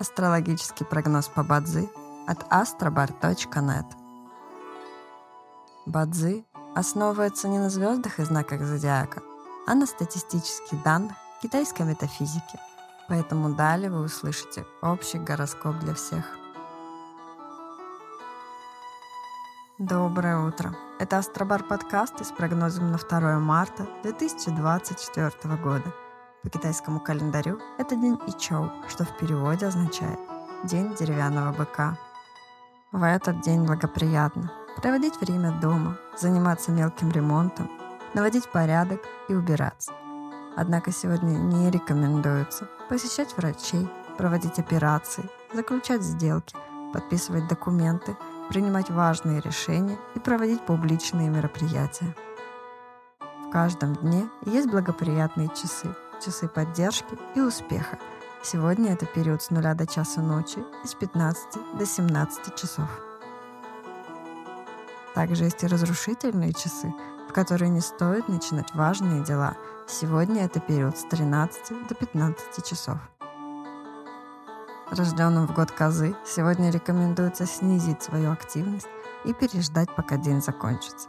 Астрологический прогноз по Бадзи от astrobar.net Бадзи основывается не на звездах и знаках зодиака, а на статистических данных китайской метафизики. Поэтому далее вы услышите общий гороскоп для всех. Доброе утро! Это Астробар подкасты с прогнозом на 2 марта 2024 года. По китайскому календарю это день Ичоу, что в переводе означает «день деревянного быка». В этот день благоприятно проводить время дома, заниматься мелким ремонтом, наводить порядок и убираться. Однако сегодня не рекомендуется посещать врачей, проводить операции, заключать сделки, подписывать документы – принимать важные решения и проводить публичные мероприятия. В каждом дне есть благоприятные часы, часы поддержки и успеха. Сегодня это период с 0 до часа ночи и с 15 до 17 часов. Также есть и разрушительные часы, в которые не стоит начинать важные дела. Сегодня это период с 13 до 15 часов рожденным в год козы, сегодня рекомендуется снизить свою активность и переждать, пока день закончится.